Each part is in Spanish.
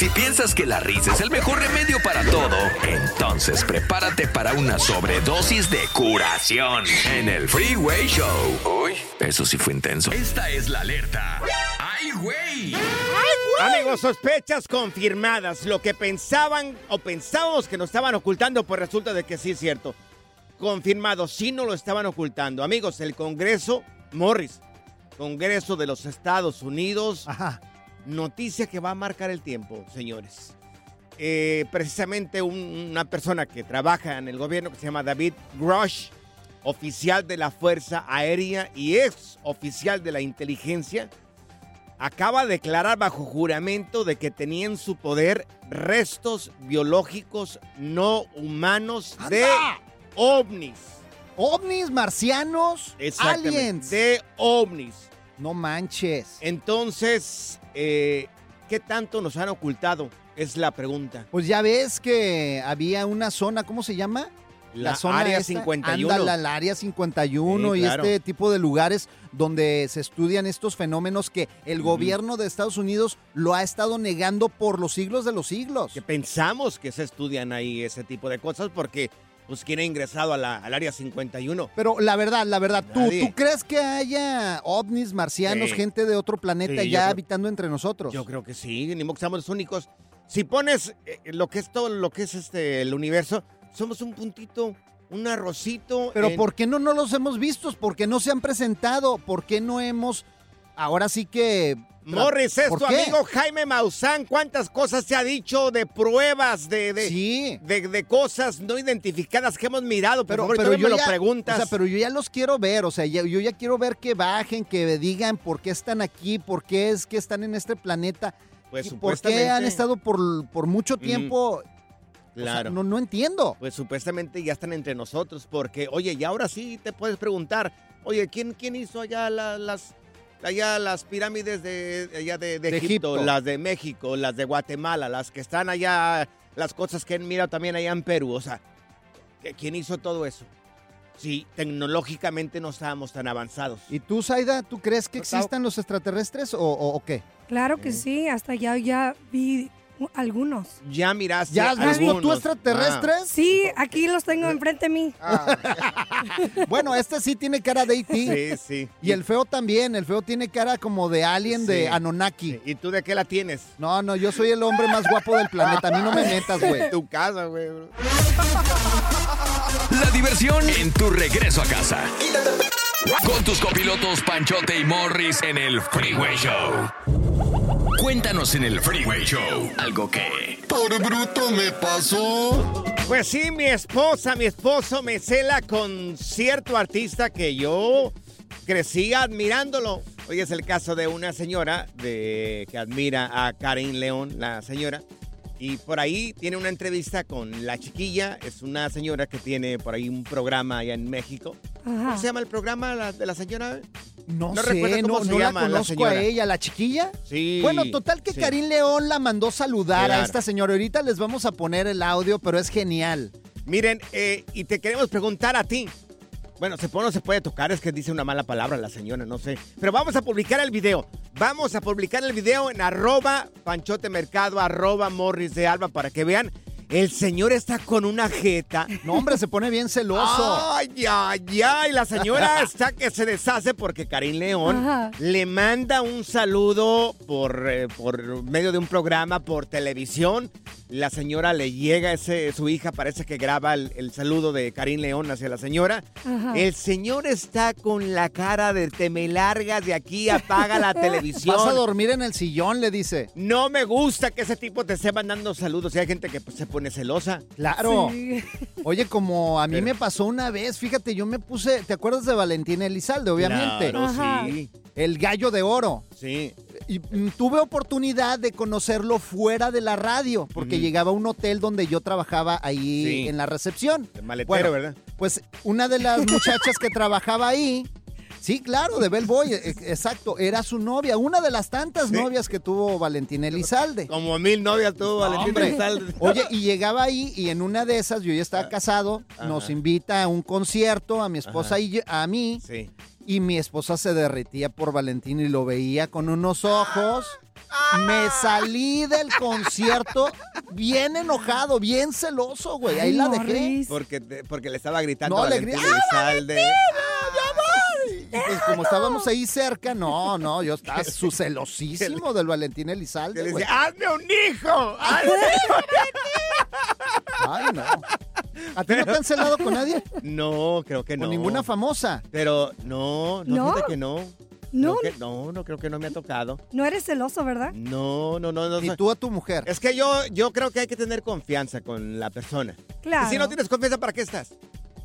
Si piensas que la risa es el mejor remedio para todo, entonces prepárate para una sobredosis de curación en el Freeway Show. Uy, eso sí fue intenso. Esta es la alerta. ¡Ay, güey! Amigos, sospechas confirmadas. Lo que pensaban o pensábamos que nos estaban ocultando, pues resulta de que sí es cierto. Confirmado, sí no lo estaban ocultando. Amigos, el Congreso, Morris, Congreso de los Estados Unidos, Ajá. Noticia que va a marcar el tiempo, señores. Eh, precisamente un- una persona que trabaja en el gobierno que se llama David Grush, oficial de la Fuerza Aérea y ex oficial de la inteligencia, acaba de declarar bajo juramento de que tenía en su poder restos biológicos no humanos de ovnis. ovnis, marcianos, aliens. De ovnis. No manches. Entonces, eh, ¿qué tanto nos han ocultado? Es la pregunta. Pues ya ves que había una zona, ¿cómo se llama? La área esta. 51. Ándala, la área 51 Sí, y este tipo de lugares donde se estudian estos fenómenos que el gobierno de Estados Unidos lo ha estado negando por los siglos de los siglos. Que pensamos que se estudian ahí ese tipo de cosas porque, pues, ¿quién ha ingresado a la- al área 51? Pero la verdad, la verdad, ¿tú, Nadie. ¿tú crees que haya ovnis, marcianos, Sí. gente de otro planeta Sí, ya creo- habitando entre nosotros? Yo creo que sí, ni modo que seamos los únicos. Si pones eh, lo que es todo lo que es este el universo, somos un puntito, un arrocito. Pero en- ¿por qué no, no los hemos visto? ¿Por qué no se han presentado? ¿Por qué no hemos... Ahora sí que... Morris, es ¿Por tu qué? amigo Jaime Maussan. ¿Cuántas cosas se ha dicho de pruebas, de, de, Sí. de, de cosas no identificadas que hemos mirado? Pero, pero yo me lo preguntas. O sea, pero yo ya los quiero ver, o sea, yo ya quiero ver que bajen, que digan por qué están aquí, por qué es que están en este planeta, pues y por qué han estado por, por mucho tiempo. O sea, Claro. no, no entiendo. Pues supuestamente ya están entre nosotros, porque, oye, y ahora sí te puedes preguntar, oye, ¿quién, quién hizo allá la- las, allá las pirámides de, allá de, de De Egipto, Egipto. las de México, las de Guatemala, las que están allá, las cosas que han mirado también allá en Perú? O sea, ¿qui- ¿quién hizo todo eso? Sí, tecnológicamente no estábamos tan avanzados. ¿Y tú, Zaida, tú crees que existan los extraterrestres o, o- o qué? Claro que sí, hasta ya, ya vi algunos. Ya miraste ¿Ya has visto algunos. tú extraterrestres? Sí, aquí los tengo enfrente de mí. Ah, Bueno, este sí tiene cara de E.T. sí, sí. Y el feo también, el feo tiene cara como de alien Sí. de Anunnaki. ¿Y tú de qué la tienes? No, no, yo soy el hombre más guapo del planeta, a mí no me metas, güey. Tu casa, güey. La diversión en tu regreso a casa. Con tus copilotos Panchote y Morris en el Freeway Show. Cuéntanos en el Freeway Show algo que... Por bruto me pasó. Pues sí, mi esposa, mi esposo me cela con cierto artista que yo crecí admirándolo. Hoy es el caso de una señora de, que admira a Karen León, la señora. Y por ahí tiene una entrevista con la chiquilla. Es una señora que tiene por ahí un programa allá en México. ¿Cómo se llama el programa la- de la señora? No, No sé, no, no la la conozco a ella, la chiquilla. Sí. Bueno, total que sí. Karim León la mandó saludar a esta señora. Ahorita les vamos a poner el audio, pero es genial. Miren, eh, y te queremos preguntar a ti. Bueno, se pone, no se puede tocar, es que dice una mala palabra la señora, no sé. Pero vamos a publicar el video. Vamos a publicar el video en arroba panchote mercado, arroba morris de alba para que vean. El señor está con una jeta. No, hombre, se pone bien celoso. Ay, ay, ay. La señora está que se deshace porque Karim León Ajá. le manda un saludo por, eh, por medio de un programa por televisión. La señora le llega ese, su hija parece que graba el, el saludo de Karim León hacia la señora. Ajá. El señor está con la cara de te me largas de aquí, apaga la televisión. Vas a dormir en el sillón, le dice. No me gusta que ese tipo te esté mandando saludos. Y hay gente que pues, se pone celosa. Claro. Sí. Oye, como a mí Pero- me pasó una vez, fíjate, yo me puse, ¿te acuerdas de Valentín Elizalde, obviamente? Claro, Ajá. sí. El gallo de oro. Sí. Y mm, tuve oportunidad de conocerlo fuera de la radio, porque llegaba a un hotel donde yo trabajaba ahí Sí. en la recepción. De maletero, Bueno, ¿verdad? Pues una de las muchachas que trabajaba ahí, sí, claro, de Bellboy, e- exacto, era su novia, una de las tantas Sí. novias que tuvo Valentín Elizalde. Como mil novias tuvo Valentín hombre. Elizalde. Oye, y llegaba ahí y en una de esas, yo ya estaba casado, ajá. nos invita a un concierto, a mi esposa Ajá. y yo- a mí, Sí. y mi esposa se derretía por Valentín y lo veía con unos ojos. Me salí del concierto bien enojado, bien celoso, güey. Ahí Ay, la dejé. Morris. Porque, te- porque le estaba gritando No, a le Valentín ¡Ah, Elizalde. Y pues como estábamos ahí cerca, no, no, yo estaba su celosísimo del Valentín Que Elizalde, le decía, ¡hazme un hijo! ¡Hazme Ay, no. ¿A ti no te han celado con nadie? No, creo que no. Con ninguna famosa. Pero no, no, ¿No? fíjate que no. No, Creo que- no, no creo que no me ha tocado. no eres celoso, ¿verdad? No, no, no, no. Ni tú a tu mujer. Es que yo, yo creo que hay que tener confianza con la persona. Claro. Y si no tienes confianza, ¿para qué estás?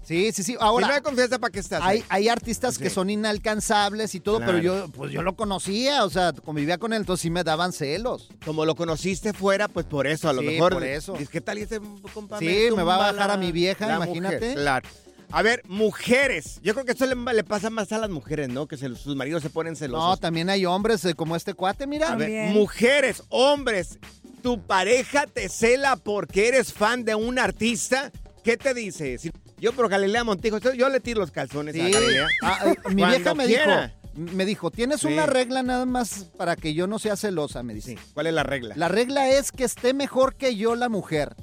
Sí, sí, sí. si no hay Ahora, confianza, ¿para qué estás? hay, hay artistas que son inalcanzables y todo, pero yo, pues yo lo conocía, o sea, convivía con él, entonces sí me daban celos. Como lo conociste fuera, pues por eso, a lo Sí, mejor. por eso. Dices, ¿qué tal y ese compa Sí, me me va a bajar la- a mi vieja, la imagínate. mujer? Claro. A ver, mujeres. Yo creo que eso le, le pasa más a las mujeres, ¿no? Que se- sus maridos se ponen celosos. No, también hay hombres eh, como este cuate, mira. A ver, mujeres, hombres, tu pareja te cela porque eres fan de un artista. ¿Qué te dice? Si- yo por Galilea Montijo, yo- le tiro los calzones a Sí. Galilea. Ah, eh, mi vieja me quiera. dijo, me dijo, tienes Sí. una regla nada más para que yo no sea celosa, me dice. Sí, ¿cuál es la regla? La regla es que esté mejor que yo la mujer.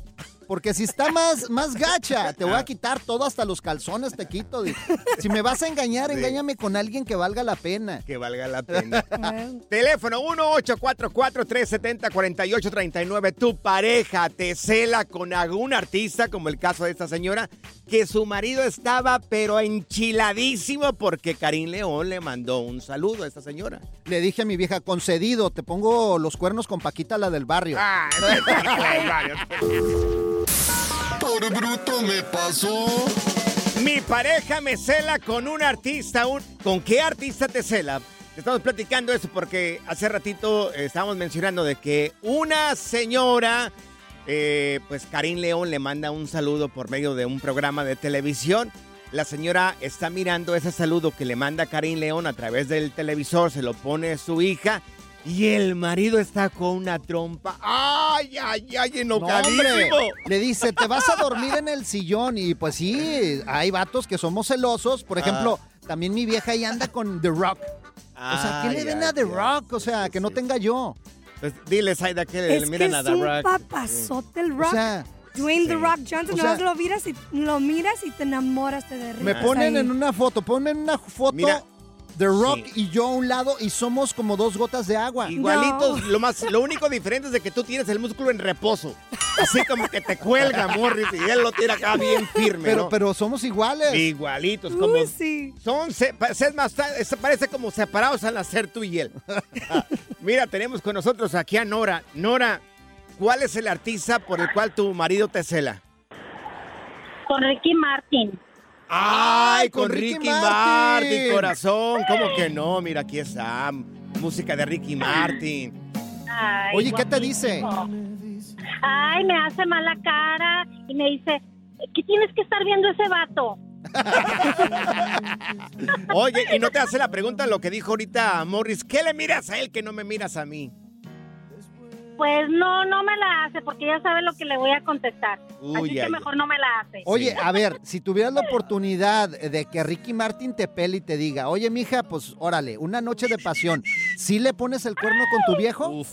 Porque si está más, más gacha, te voy a quitar todo, hasta los calzones te quito. dijo. Si me vas a engañar, Sí. engáñame con alguien que valga la pena. Que valga la pena. Teléfono 1-844-370-4839. Tu pareja te cela con algún artista, como el caso de esta señora, que su marido estaba pero enchiladísimo porque Karim León le mandó un saludo a esta señora. Le dije a mi vieja, concedido, te pongo los cuernos con Paquita, la del barrio. Ah, Por bruto me pasó. Mi pareja me cela con un artista. ¿Con qué artista te cela? Estamos platicando eso porque hace ratito eh, estábamos mencionando de que una señora, eh, pues Karim León le manda un saludo por medio de un programa de televisión. La señora está mirando ese saludo que le manda Karim León a través del televisor, se lo pone su hija y el marido está con una trompa. ¡Ay, ay, ay! No. ¡Enojadísimo! Le dice, te vas a dormir en el sillón. Y pues sí, hay vatos que somos celosos. Por ejemplo, también mi vieja ahí anda con The Rock. O sea, ¿qué le ay, a The. Rock? O sea, que no tenga yo. Pues dile, Saida, que le es que miran a es The un Rock. papazote el rock. O sea, Dwayne The. Rock Johnson, O nomás sea- lo miras y lo miras y te enamoras, te derrites. me ponen ahí. en una foto, ponme en una foto Mira. The Rock Sí. y yo a un lado y somos como dos gotas de agua. Igualitos, lo más, lo único diferente es de que tú tienes el músculo en reposo. Así como que te cuelga, Morris, y él lo tiene acá bien firme. Pero, ¿no? pero somos iguales. Igualitos, como. Uy, sí. Son, es más, parece como separados al nacer tú y él. Mira, tenemos con nosotros aquí a Nora. Nora, ¿cuál es el artista por el cual tu marido te cela? Con Ricky Martin. Ay, con, con Ricky Ricky, Martin. Martin. corazón. ¿Cómo que no? Mira, aquí está. Música de Ricky Martin. Ay, Oye, ¿qué te dice? Ay, me hace mala cara y me dice, ¿qué tienes que estar viendo ese vato? Oye, y no te hace la pregunta lo que dijo ahorita Morris. ¿Qué le miras a él que no me miras a mí? Pues no, no me la hace porque ya sabe lo que le voy a contestar. Uy, Así que mejor no me la hace. Oye, a ver, si tuvieras la oportunidad de que Ricky Martin te pele y te diga, oye, mija, pues órale, una noche de pasión, ¿sí le pones el cuerno con tu viejo? Uf,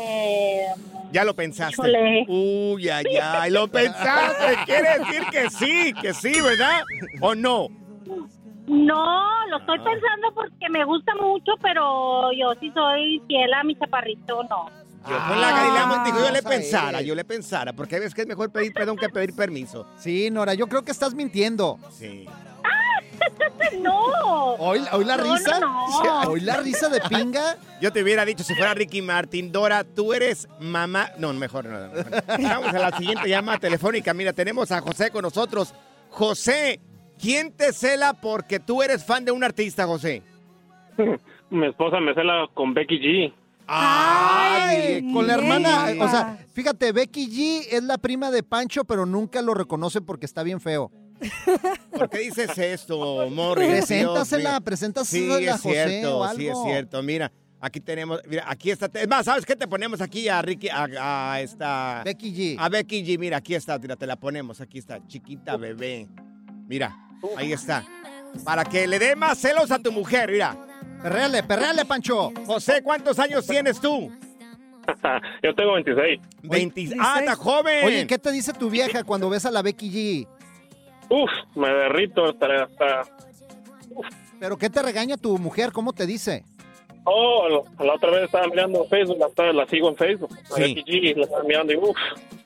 Eh, ya lo pensaste. Híjole. Uy, ay, ay, lo pensaste. Quiere decir que sí, que sí, ¿verdad? ¿O no? No, lo estoy pensando porque me gusta mucho, pero yo sí soy fiel a mi chaparrito, no. Yo con la Galilea Montijo yo le Ah, a pensara, yo le pensara, porque veces que es mejor pedir perdón que pedir permiso. Sí, Nora, yo creo que estás mintiendo. Sí. No. ¿Hoy, hoy la No, risa? no, no. ¿Hoy la risa de pinga? Yo te hubiera dicho si fuera Ricky Martin, Dora, tú eres mamá. No, mejor no. Vamos a la siguiente llamada telefónica. Mira, tenemos a José con nosotros. José, ¿quién te cela porque tú eres fan de un artista, José? Mi esposa me cela con Becky G. Ay, con la hermana, o sea, fíjate, Becky G es la prima de Pancho, pero nunca lo reconoce porque está bien feo. ¿Por qué dices esto, Morris? Preséntasela, preséntasela Sí, a es José cierto, o algo. sí es cierto. Mira, aquí tenemos, mira, aquí está. Es más, ¿sabes qué te ponemos aquí a Ricky, a, a esta... Becky G. A Becky G, mira, aquí está, mira, te la ponemos, aquí está, chiquita bebé. Mira, ahí está. Para que le dé más celos a tu mujer, mira. Perréale, perréale, Pancho. José, ¿cuántos años tienes tú? Yo tengo 26. 20. ¡Ah, está joven! Oye, ¿qué te dice tu vieja cuando ves a la Becky G? Uf, me derrito hasta... hasta... ¿Pero qué te regaña tu mujer? ¿Cómo te dice? Oh, la, la otra vez estaba mirando Facebook, la, la sigo en Facebook. A Sí. Becky G, la estaba mirando y uf,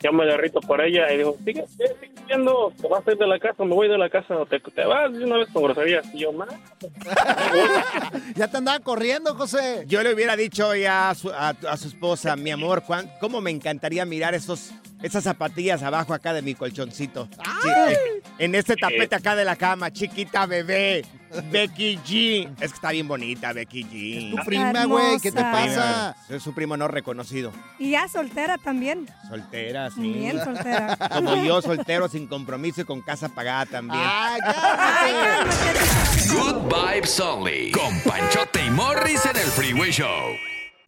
ya me derrito por ella. Y digo, sigue, sigue, sigue viendo, te vas a ir de la casa, me voy de la casa, o te, te vas de una vez con groserías. Y yo, más. Ya te andaba corriendo, José. Yo le hubiera dicho ya a su, a- a su esposa, mi amor, cuán- ¿cómo me encantaría mirar esos, esas zapatillas abajo acá de mi colchoncito? Sí, eh, en este tapete acá de la cama, chiquita bebé, Becky G. Es que está bien bonita, Becky G. Tu prima, güey, ¿qué te pasa? Es su primo no reconocido. Y ya soltera también. Soltera, sí. Bien soltera. Como yo, soltero, sin compromiso y con casa pagada también. Ay, cálmate. Good Vibes Only. Con Panchote y Morris en el Freeway Show.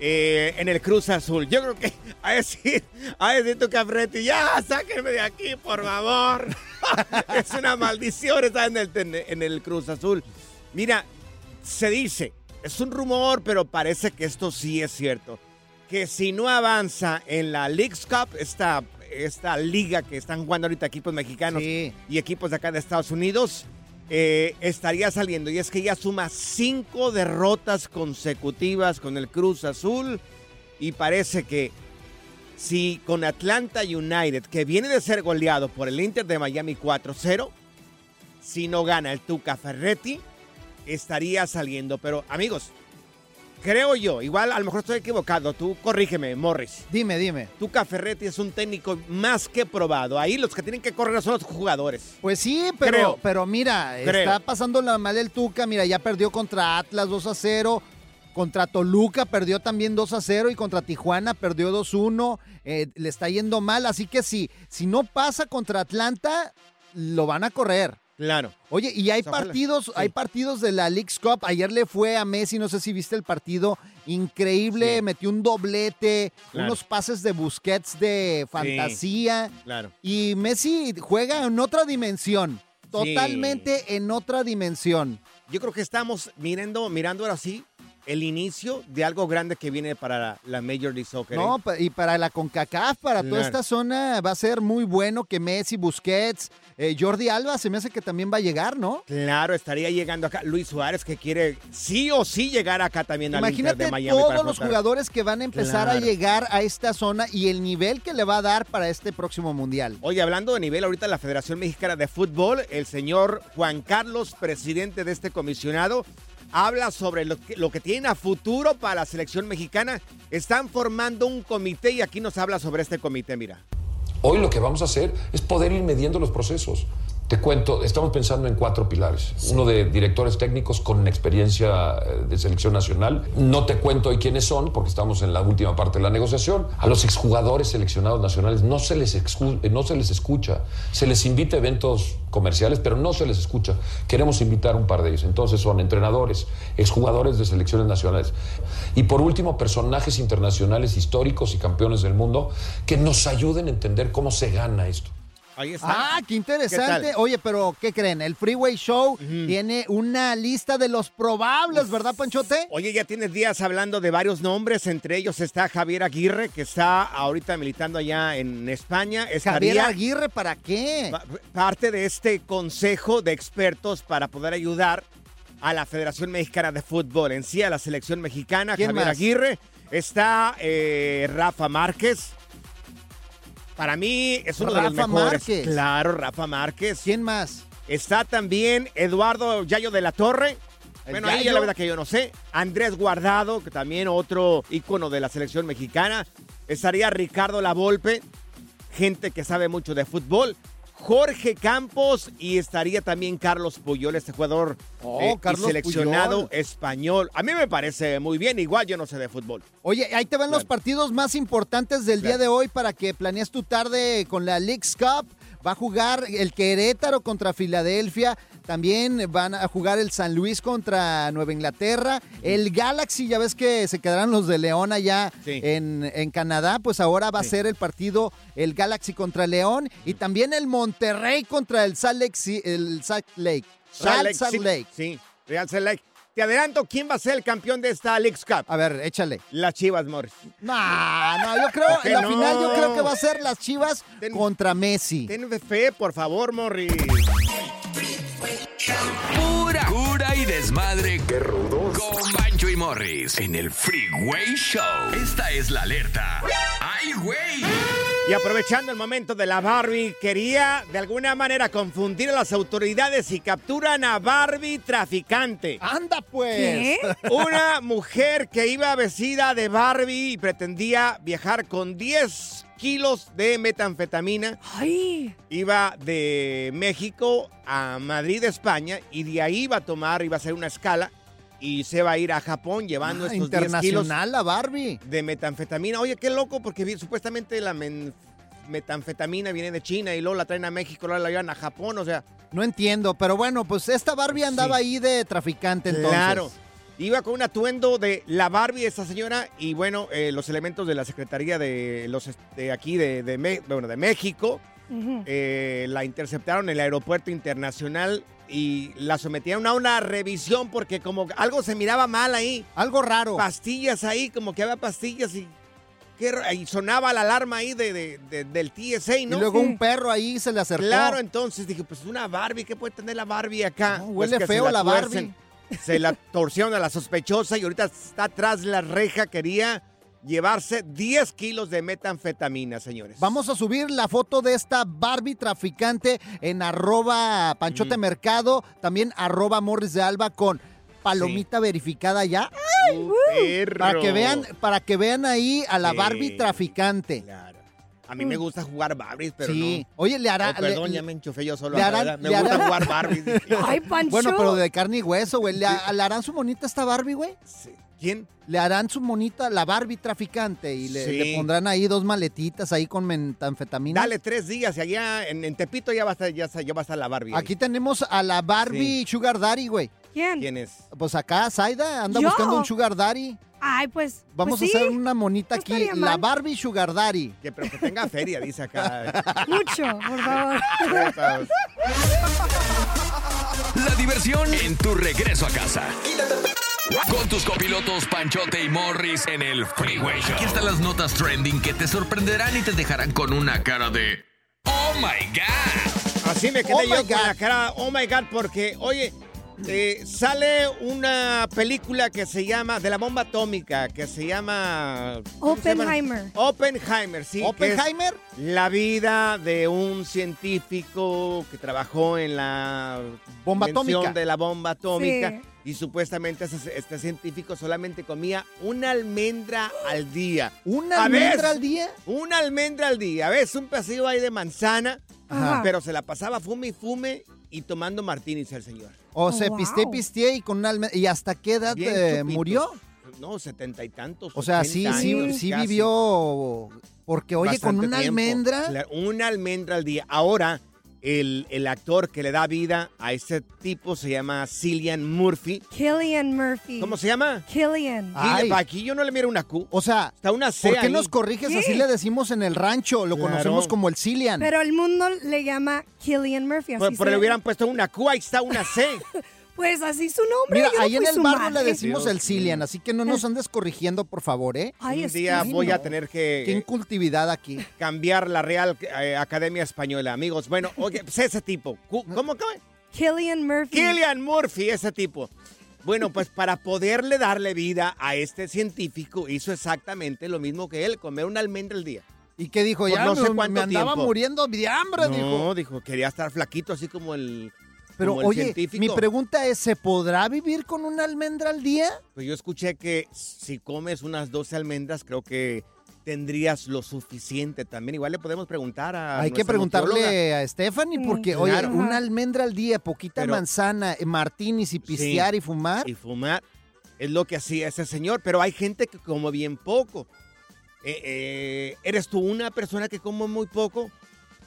eh, en el Cruz Azul. Yo creo que a decir, a decir Ferretti, ya, sáquenme de aquí, por favor. es una maldición estar en el, en el Cruz Azul. Mira, se dice, es un rumor, pero parece que esto sí es cierto. Que si no avanza en la League's Cup, esta esta liga que están jugando ahorita equipos mexicanos y equipos de acá de Estados Unidos, eh, estaría saliendo. Y es que ya suma cinco derrotas consecutivas con el Cruz Azul. Y parece que si con Atlanta United, que viene de ser goleado por el Inter de Miami 4-0, si no gana el Tuca Ferretti, estaría saliendo. Pero amigos, creo yo, igual a lo mejor estoy equivocado, tú corrígeme, Morris. Dime, dime. Tuca Ferretti es un técnico más que probado. Ahí los que tienen que correr son los jugadores. Pues sí, pero, Creo. pero mira, Creo. está pasando la mal el Tuca. Mira, ya perdió contra Atlas 2 a 0. Contra Toluca perdió también 2 a 0 y contra Tijuana perdió 2-1. Eh, le está yendo mal, así que si, si no pasa contra Atlanta, lo van a correr. Claro. Oye, y hay Ojalá. partidos, hay partidos de la League's Cup. Ayer le fue a Messi, no sé si viste el partido, increíble, metió un doblete, Claro. unos pases de Busquets de fantasía. Claro. Y Messi juega en otra dimensión, totalmente en otra dimensión. Yo creo que estamos mirando, mirando ahora sí el inicio de algo grande que viene para la, Major League Soccer. ¿eh? No, pa- y para la CONCACAF, para toda esta zona va a ser muy bueno que Messi, Busquets, eh, Jordi Alba se me hace que también va a llegar, ¿no? Claro, estaría llegando acá Luis Suárez que quiere sí o sí llegar acá también al Inter Imagínate de Miami. todos los jugadores que van a empezar a llegar a esta zona y el nivel que le va a dar para este próximo mundial. Oye, hablando de nivel, ahorita la Federación Mexicana de Fútbol, el señor Juan Carlos, presidente de este comisionado, habla sobre lo que, lo que tienen a futuro para la selección mexicana. Están formando un comité y aquí nos habla sobre este comité, mira. Hoy lo que vamos a hacer es poder ir midiendo los procesos. Te cuento, estamos pensando en cuatro pilares. Uno de directores técnicos con experiencia eh, de selección nacional. No te cuento hoy quiénes son porque estamos en la última parte de la negociación. A los exjugadores seleccionados nacionales no se les, eh, no se les escucha. Se les invita a eventos comerciales, pero no se les escucha. Queremos invitar un par de ellos. Entonces son entrenadores, exjugadores de selecciones nacionales. Y por último, personajes internacionales históricos y campeones del mundo que nos ayuden a entender cómo se gana esto. Ahí está. Ah, qué interesante. Oye, pero ¿qué creen? El Freeway Show tiene una lista de los probables, ¿verdad, Panchote? Oye, ya tienes días hablando de varios nombres, entre ellos está Javier Aguirre, que está ahorita militando allá en España. Javier Aguirre, ¿para qué? pa- parte de este consejo de expertos para poder ayudar a la Federación Mexicana de Fútbol, en sí a la selección mexicana, ¿Quién Javier más? Aguirre. Está eh, Rafa Márquez. Para mí es uno de los Rafa mejores. Márquez. Claro, Rafa Márquez. ¿Quién más? Está también Eduardo Yayo de la Torre. ¿El Bueno, ahí Yayo? la verdad que yo no sé. Andrés Guardado, que también otro ícono de la selección mexicana. Estaría Ricardo Lavolpe, gente que sabe mucho de fútbol. Jorge Campos y estaría también Carlos Puyol, este jugador Oh, eh, y seleccionado Puyol. español. A mí me parece muy bien, igual yo no sé de fútbol. Oye, ahí te van los partidos más importantes del día de hoy para que planees tu tarde con la League's Cup. Va a jugar el Querétaro contra Filadelfia. También van a jugar el San Luis contra Nueva Inglaterra. El Galaxy, ya ves que se quedarán los de León allá Sí. en, en Canadá. Pues ahora va a ser el partido el Galaxy contra León. Y también el Monterrey contra el Salt Lake. El Salt Lake. Real Salt sí, Lake. Sí, Real Salt Lake. Te adelanto, ¿quién va a ser el campeón de esta Leagues Cup? A ver, échale. Las Chivas, Morris. No, no, yo creo, ¿Por qué en la no? final yo creo que va a ser las Chivas contra Messi. Ten fe, por favor, Morris. Pura cura y desmadre. ¡Qué rudos! Con Bancho y Morris en el Freeway Show. Esta es la alerta. ¡Ay, güey! Y aprovechando el momento de la Barbie, quería de alguna manera confundir a las autoridades y capturan a Barbie traficante. ¡Anda pues! ¿Qué? Una mujer que iba vestida de Barbie y pretendía viajar con 10 kilos de metanfetamina. Ay, Iba de México a Madrid, España, y de ahí iba a tomar, iba a hacer una escala y se va a ir a Japón llevando Ah, estos 10 kilos internacional la Barbie. de metanfetamina. Oye, qué loco, porque supuestamente la metanfetamina viene de China y luego la traen a México, luego la llevan a Japón, o sea. No entiendo, pero bueno, pues esta Barbie andaba Sí. ahí de traficante entonces. Claro. Iba con un atuendo de la Barbie esta señora y bueno, eh, los elementos de la Secretaría de los de aquí de, bueno, de México eh, la interceptaron en el aeropuerto internacional y la sometieron a una revisión porque como algo se miraba mal ahí. Algo raro. Pastillas ahí, como que había pastillas y sonaba la alarma ahí de, de- de- del TSA, ¿no? Y luego un perro ahí se le acercó. Claro, entonces dije, pues una Barbie, ¿qué puede tener la Barbie acá? Pues huele feo la tuercen. Se la torcieron a la sospechosa y ahorita está atrás de la reja. Quería llevarse 10 kilos de metanfetamina, señores. Vamos a subir la foto de esta Barbie traficante en arroba Panchote Mercado, también arroba Morris de Alba con palomita verificada ya. Perro. Para que vean, para que vean ahí a la Sí. Barbie traficante. A mí me gusta jugar Barbies, pero Sí. no. Oye, le hará- Oh, perdón, le- ya me enchufé yo solo. le harán- me le gusta harán- jugar Barbies. Ay, Pancho. Bueno, pero de carne y hueso, güey. ¿Le, le harán su monita a esta Barbie, güey? ¿Quién? Le harán su monita, la Barbie traficante, y le, Sí. le pondrán ahí dos maletitas ahí con metanfetamina. Dale tres días y allá en, en Tepito ya va a estar, ya, ya va a estar la Barbie. ahí. Aquí tenemos a la Barbie Sugar Daddy, güey. ¿Quién? ¿Quién es? Pues acá, Zaida, anda ¿Yo? buscando un Sugar Daddy. Ay, pues. Vamos pues a hacer sí. una monita No aquí, la. Barbie Sugar Daddy. Que, pero que tenga feria, dice acá. Mucho, por favor. La diversión en tu regreso a casa. Con tus copilotos Panchote y Morris en el Freeway Show. Aquí están las notas trending que te sorprenderán y te dejarán con una cara de ¡Oh my God! Así me quedé Oh yo my con la cara, oh my God, porque, oye, eh, sale una película que se llama, de la bomba atómica, que se llama... ¿cómo se llama? Oppenheimer. Oppenheimer, sí. ¿Oppenheimer? La vida de un científico que trabajó en la Bomba atómica. de la bomba atómica. Sí. Y supuestamente ese- este científico solamente comía una almendra al día. ¿Una A almendra al día? Una almendra al día. A veces un pedacito ahí de manzana, Ajá. pero se la pasaba fume y fume y tomando martinis el señor. O Oh, se wow. pisté, pisté y con una almendra. ¿Y hasta qué edad Bien eh, murió? No, setenta y tantos. O sea, sí, 80 sí, sí casi. vivió. Porque, oye, con una tiempo. almendra. Una almendra al día. Ahora, el, el actor que le da vida a ese tipo se llama Cillian Murphy. Killian Murphy. ¿Cómo se llama? Killian. Ay. Aquí yo no le miro una Q. O sea, Está una C ¿por qué ahí. nos corriges? ¿Qué? Así le decimos en el rancho. Lo Claro. conocemos como el Cillian. Pero el mundo le llama Killian Murphy. Así Por, se- le hubieran puesto una Q, ahí está una C. Pues así su nombre. Mira, yo no ahí en el barrio le decimos Dios el Cillian, así que no nos andes corrigiendo, por favor, ¿eh? Ay, Un día que- voy a tener Qué que incultividad aquí. cambiar la Real eh, Academia Española, amigos. Bueno, oye, pues ese tipo. ¿Cómo, cómo? Killian Murphy. Killian Murphy, ese tipo. Bueno, pues para poderle darle vida a este científico, hizo exactamente lo mismo que él, comer una almendra al día. ¿Y qué dijo? Por Ya no me, sé me cuánto andaba tiempo. muriendo de hambre, dijo. No, dijo, quería estar flaquito, así como el, Pero como el oye, científico. mi pregunta es, ¿se podrá vivir con una almendra al día? Pues yo escuché que si comes unas 12 almendras, creo que tendrías lo suficiente también. Igual le podemos preguntar a Hay que nutrióloga. preguntarle a Stephanie porque, Mm, oye, claro. una almendra al día, poquita Pero- manzana, eh, martinis y pistear y fumar. Y fumar es lo que hacía ese señor, pero hay gente que come bien poco. Eh, eh, ¿Eres tú una persona que come muy poco?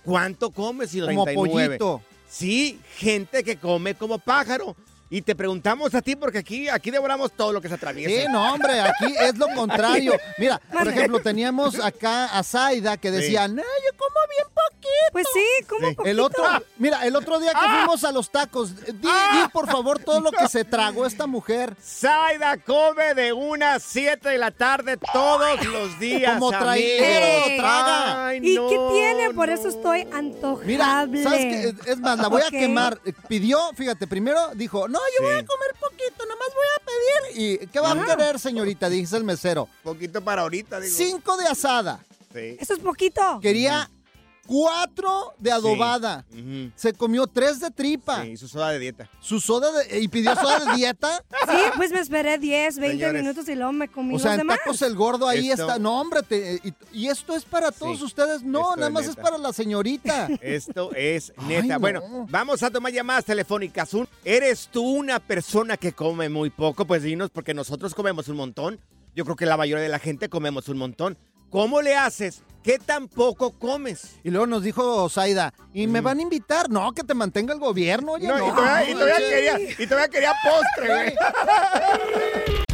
¿Cuánto comes? Y Como 39. pollito. Sí, gente que come como pájaro. Y te preguntamos a ti porque aquí, aquí devoramos todo lo que se atraviesa. Sí, no, hombre, aquí es lo contrario. Mira, por ejemplo, teníamos acá a Zaida que decía, no, yo como bien poquito. Pues sí, como Sí. poquito. El otro, mira, el otro día que Ah. fuimos a los tacos, di, di, por favor todo lo que se tragó esta mujer. Zaida come de unas 7 de la tarde todos los días. Como Ey. traga. Ay, ¿Y no, qué tiene? Por eso estoy antojable. Mira, ¿sabes qué? Es más, la voy a quemar. Pidió, fíjate, primero dijo, no, yo voy a comer poquito, nomás voy a pedir. ¿Y qué va a querer, señorita? Dice el mesero. Poquito para ahorita, digo. Cinco de asada. Sí. Eso es poquito. Quería cuatro de adobada. Se comió tres de tripa. Sí, su soda de dieta. Su soda de- y pidió soda de dieta. Sí, pues me esperé 10, 20 Señores. minutos y luego me comí O sea, los en demás. tacos el gordo ahí Esto- está. No, hombre, te- y, y esto es para todos Sí, ustedes. No, esto nada es más es para la señorita. Esto es Ay, neta. no. Bueno, vamos a tomar llamadas telefónicas. ¿Eres tú una persona que come muy poco? Pues dinos, porque nosotros comemos un montón. Yo creo que la mayoría de la gente comemos un montón. ¿Cómo le haces? ¿Qué tan poco comes? Y luego nos dijo Zaida, ¿y me van a invitar? No, que te mantenga el gobierno, oye, No, no. y, todavía, y todavía quería, y todavía quería postre, güey.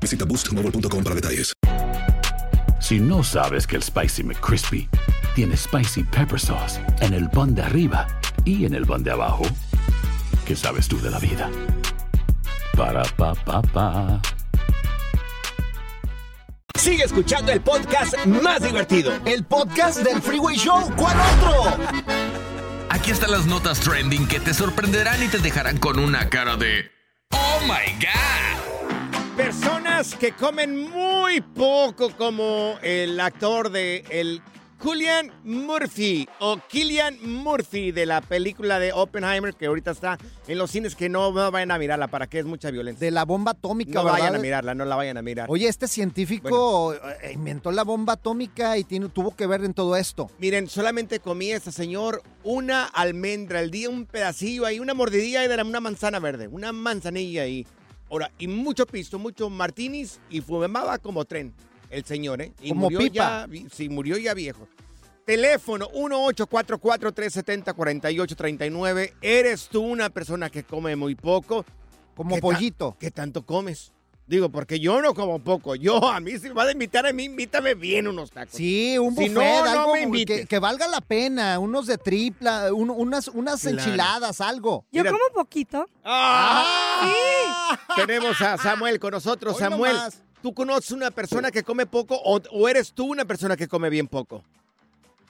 Visita boostmobile.com para detalles. Si no sabes que el Spicy McCrispy tiene Spicy Pepper Sauce en el pan de arriba y en el pan de abajo, ¿qué sabes tú de la vida? Para, pa, pa, pa. Sigue escuchando el podcast más divertido. El podcast del Freeway Show. ¿Cuál otro? Aquí están las notas trending que te sorprenderán y te dejarán con una cara de ¡Oh my God! Personas que comen muy poco, como el actor de el Julian Murphy o Killian Murphy de la película de Oppenheimer que ahorita está en los cines que no, no vayan a mirarla para que es mucha violencia. De la bomba atómica, No ¿verdad? vayan a mirarla, no la vayan a mirar. Oye, este científico eh, inventó la bomba atómica y tiene, tuvo que ver en todo esto. Miren, solamente comía este señor una almendra al día, un pedacillo ahí, una mordidilla y de una manzana verde, una manzanilla ahí. Ahora, y mucho pisto, mucho martinis y fumaba como tren el señor, ¿eh? Y Como murió pipa. ya, sí, murió ya viejo. Teléfono 1844-370-4839. ¿Eres tú una persona que come muy poco? Como ¿Qué ta- pollito. ¿Qué tanto comes? Digo, porque yo no como poco. Yo, a mí, si me vas a invitar a mí, invítame bien unos tacos. Sí, un Si buffet, no, no algo me que, invites. que valga la pena, unos de tripla, un- unas, unas Claro. enchiladas, algo. Yo como poquito. ¡Ah! Tenemos a Samuel con nosotros. Hoy Samuel, nomás. ¿tú conoces una persona que come poco o, o eres tú una persona que come bien poco?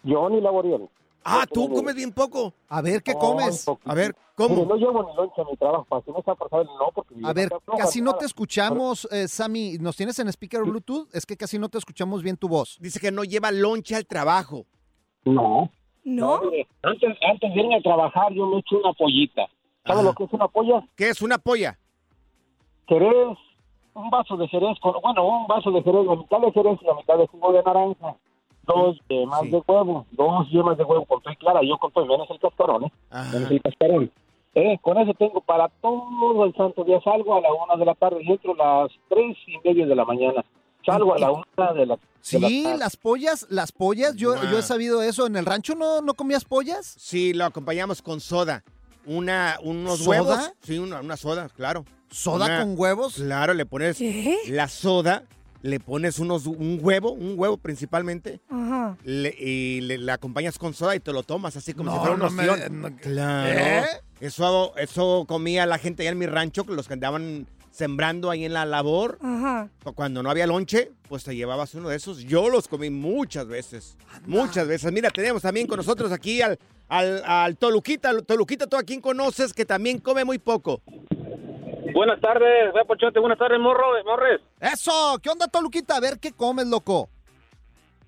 Yo ni Laboriel. Ah, tú comes bien poco. A ver, ¿qué No, comes? A ver, Mire, ¿cómo? no llevo ni lonche a mi trabajo, para que no sea no, porque... A ver, casi no te te escuchamos, eh, Sammy. ¿Nos tienes en speaker Bluetooth? Es que casi no te escuchamos bien tu voz. Dice que no lleva lonche al trabajo. No. ¿No? mire, antes, antes de irme a trabajar, yo me echo una pollita. ¿Sabes lo que es una polla? ¿Qué es una polla? Jerez, un vaso de jerez, con, bueno, un vaso de jerez, la mitad de jerez y la mitad de jugo de naranja. Dos yemas Sí. de huevo, dos yemas de huevo con todo clara. Yo con todo, menos el cascarón, ¿eh? Menos el cascarón. Eh, con eso tengo para todo el santo día. Salgo a la una de la tarde y entro a las tres y media de la mañana. Salgo a la una de la, de Sí, la tarde. las pollas, las pollas, yo, yo he sabido eso. ¿En el rancho no, no comías pollas? Sí, lo acompañamos con soda. Una, unos ¿Soda? huevos. Sí, una, una soda, claro. ¿Soda Una- con huevos? Claro, le pones ¿Qué? la soda, le pones unos, un huevo, un huevo principalmente, Ajá. le- y le, acompañas con soda y te lo tomas así como No, si fuera no un me- ostión. no- Claro. ¿Eh? Eso, eso comía la gente allá en mi rancho, los que andaban sembrando ahí en la labor. Ajá. Cuando no había lonche, pues te llevabas uno de esos. Yo los comí muchas veces. Muchas veces. Mira, tenemos también con nosotros aquí al, al, al Toluquita. Toluquita, ¿tú a quién conoces que también come muy poco? Buenas tardes, Pochote, buenas tardes, morro, morres. Eso, ¿qué onda, Toluquita? A ver, ¿qué comes, loco?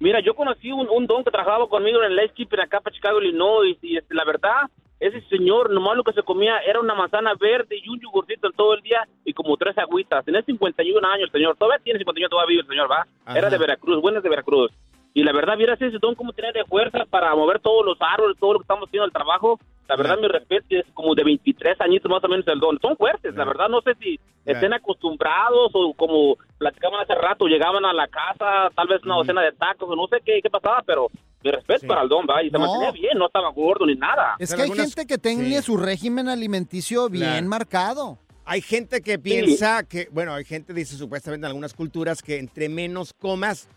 Mira, yo conocí un, un don que trabajaba conmigo en el Landscaping acá para Chicago, Illinois, y este, la verdad, ese señor, nomás lo que se comía era una manzana verde y un yogurcito todo el día y como tres agüitas. Tenía 51 años el señor, todavía tiene 51, todavía vive el señor, ¿va? Ajá. Era de Veracruz, bueno, es de Veracruz. Y la verdad, vieras ese don cómo tenía de fuerza para mover todos los árboles, todo lo que estamos haciendo el trabajo. La verdad, mi respeto es como de 23 añitos más o menos el don. Son fuertes, la verdad, no sé si estén acostumbrados o como platicaban hace rato, llegaban a la casa, tal vez una docena de tacos, o no sé qué, qué pasaba, pero mi respeto para el don, va, y se No. mantenía bien, no estaba gordo ni nada. Es que hay gente que tiene sí. su régimen alimenticio bien Claro. marcado. Hay gente que piensa que, bueno, hay gente dice supuestamente en algunas culturas que entre menos comas,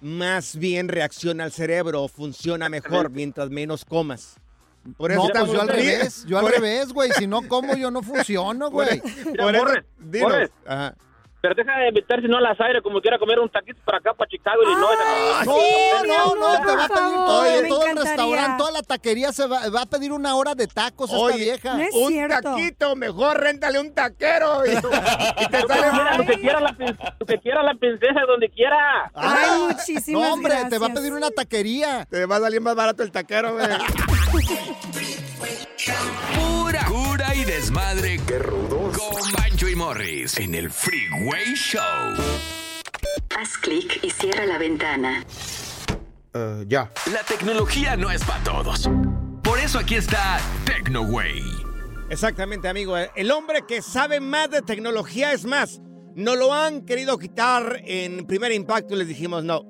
más bien reacciona el cerebro o funciona mejor mientras menos comas. Por eso no, pues estamos yo al revés, yo al por- revés, güey. Si no como, yo no funciono, güey. Por eso, Morris, dinos. Ajá. Pero deja de invitar si no a las aire, como quiera comer un taquito para acá, para Chicago, Illinois. No, no, no, te va a pedir todo, Oye, todo el restaurante, toda la taquería se va, va a pedir una hora de tacos esta Oye, vieja. un taquito, mejor réntale un taquero. Y, y te Lo sale que quiera, lo que quiera la, que quiera la princesa, donde quiera. Ay, muchísimas no, hombre, te va a pedir una taquería. Te va a salir más barato el taquero, güey. Pura cura y desmadre. Qué rudos. Con y Morris en el Freeway Show. Haz clic y cierra la ventana. ya. La tecnología no es para todos. Por eso aquí está TecnoWay. Exactamente, amigo. El hombre que sabe más de tecnología es más. No lo han querido quitar en primer impacto y les dijimos no.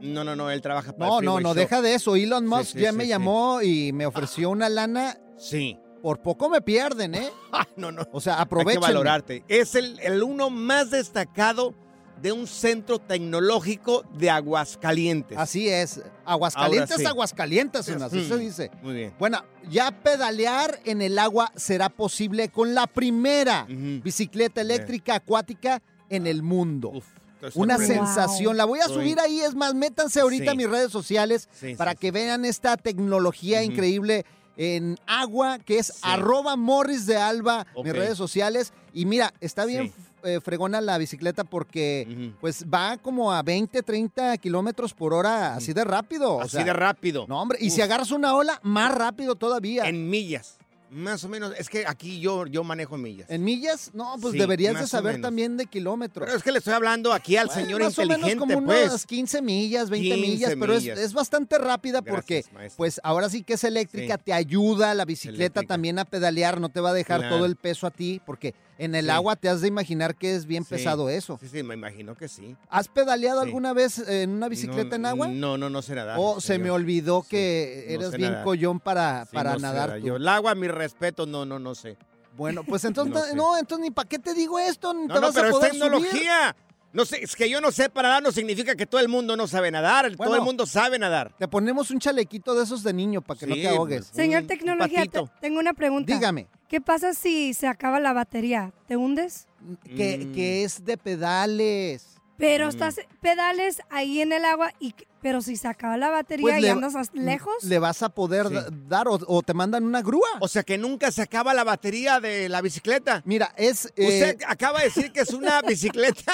No, no, no, él trabaja para No, el no, no, Show. deja de eso. Elon Musk sí, ya sí, me sí. llamó y me ofreció una lana. Sí. Por poco me pierden, ¿eh? no, no. O sea, Hay aprovechen. que valorarte. Es el, el uno más destacado de un centro tecnológico de Aguascalientes. Así es. Aguascalientes, sí. Aguascalientes, así Mm, se dice. Muy bien. Bueno, ya pedalear en el agua será posible con la primera bicicleta eléctrica acuática en el mundo. está Una sensación. La voy a subir ahí. Es más, métanse ahorita Sí. a mis redes sociales para que vean esta tecnología increíble en agua, que es arroba morris de alba, mis redes sociales. Y mira, está bien eh, fregona la bicicleta porque pues va como a 20, 30 kilómetros por hora, así de rápido. o Así sea, de rápido. No, hombre, y Uf. si agarras una ola, más rápido todavía. En millas. Más o menos. Es que aquí yo, yo manejo en millas. ¿En millas? No, pues Sí, deberías de saber también de kilómetros. Pero es que le estoy hablando aquí al Bueno, señor más o menos inteligente, como pues. unas 15 millas, 20 15 millas, pero es, es bastante rápida Gracias, porque maestro. pues ahora sí que es eléctrica, Sí. te ayuda la bicicleta Eléctrica. también a pedalear, no te va a dejar Claro. todo el peso a ti, porque en el Sí. agua te has de imaginar que es bien Sí. pesado eso. Sí, sí, me imagino que sí. ¿Has pedaleado Sí. alguna vez en una bicicleta No, en agua? No, no, no sé nadar. O se me olvidó que no eres sé bien nadar. collón para, Sí, para no nadar. tú. Yo, el agua, mi respeto, no, no, no sé. Bueno, pues entonces No no, sé. no, entonces ni para qué te digo esto, ni No, te no, vas pero a es poder subir. tecnología. No sé, es que yo no sé para nadar no significa que todo el mundo no sabe nadar. todo el mundo sabe nadar. Te ponemos un chalequito de esos de niño para que no te ahogues. pues, Señor un Tecnología, te- tengo una pregunta. Dígame. ¿Qué pasa si se acaba la batería? ¿Te hundes? Que, Mm. que es de pedales. Pero Mm. estás pedales ahí en el agua, y pero si se acaba la batería Pues y le- andas as- lejos. Le vas a poder Sí. dar o, o te mandan una grúa. O sea que nunca se acaba la batería de la bicicleta. Mira, es... Usted eh, acaba de decir que es una bicicleta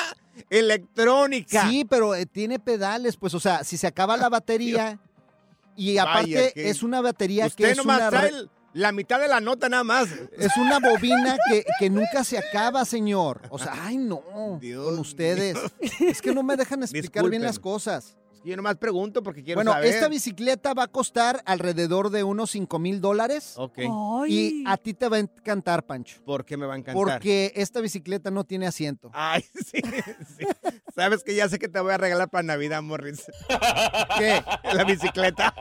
electrónica. Sí, pero eh, tiene pedales, pues, o sea, si se acaba la batería y aparte es una batería Usted que es nomás una, trae el- la mitad de la nota nada más. es una bobina que, que nunca se acaba, señor. O sea, ay no, con ustedes. Es que no me dejan explicar bien las cosas. Yo nomás pregunto porque quiero Bueno, saber. esta bicicleta va a costar alrededor de unos 5 mil dólares. Ok. Y a ti te va a encantar, Pancho. ¿Por qué me va a encantar? Porque esta bicicleta no tiene asiento. Ay, sí, sí. Sabes que ya sé que te voy a regalar para Navidad, Morris. ¿Qué? La bicicleta.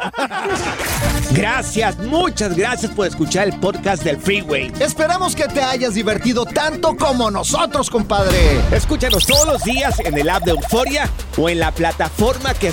Gracias, muchas gracias por escuchar el podcast del Freeway. Esperamos que te hayas divertido tanto como nosotros, compadre. Escúchanos todos los días en el app de Euforia o en la plataforma que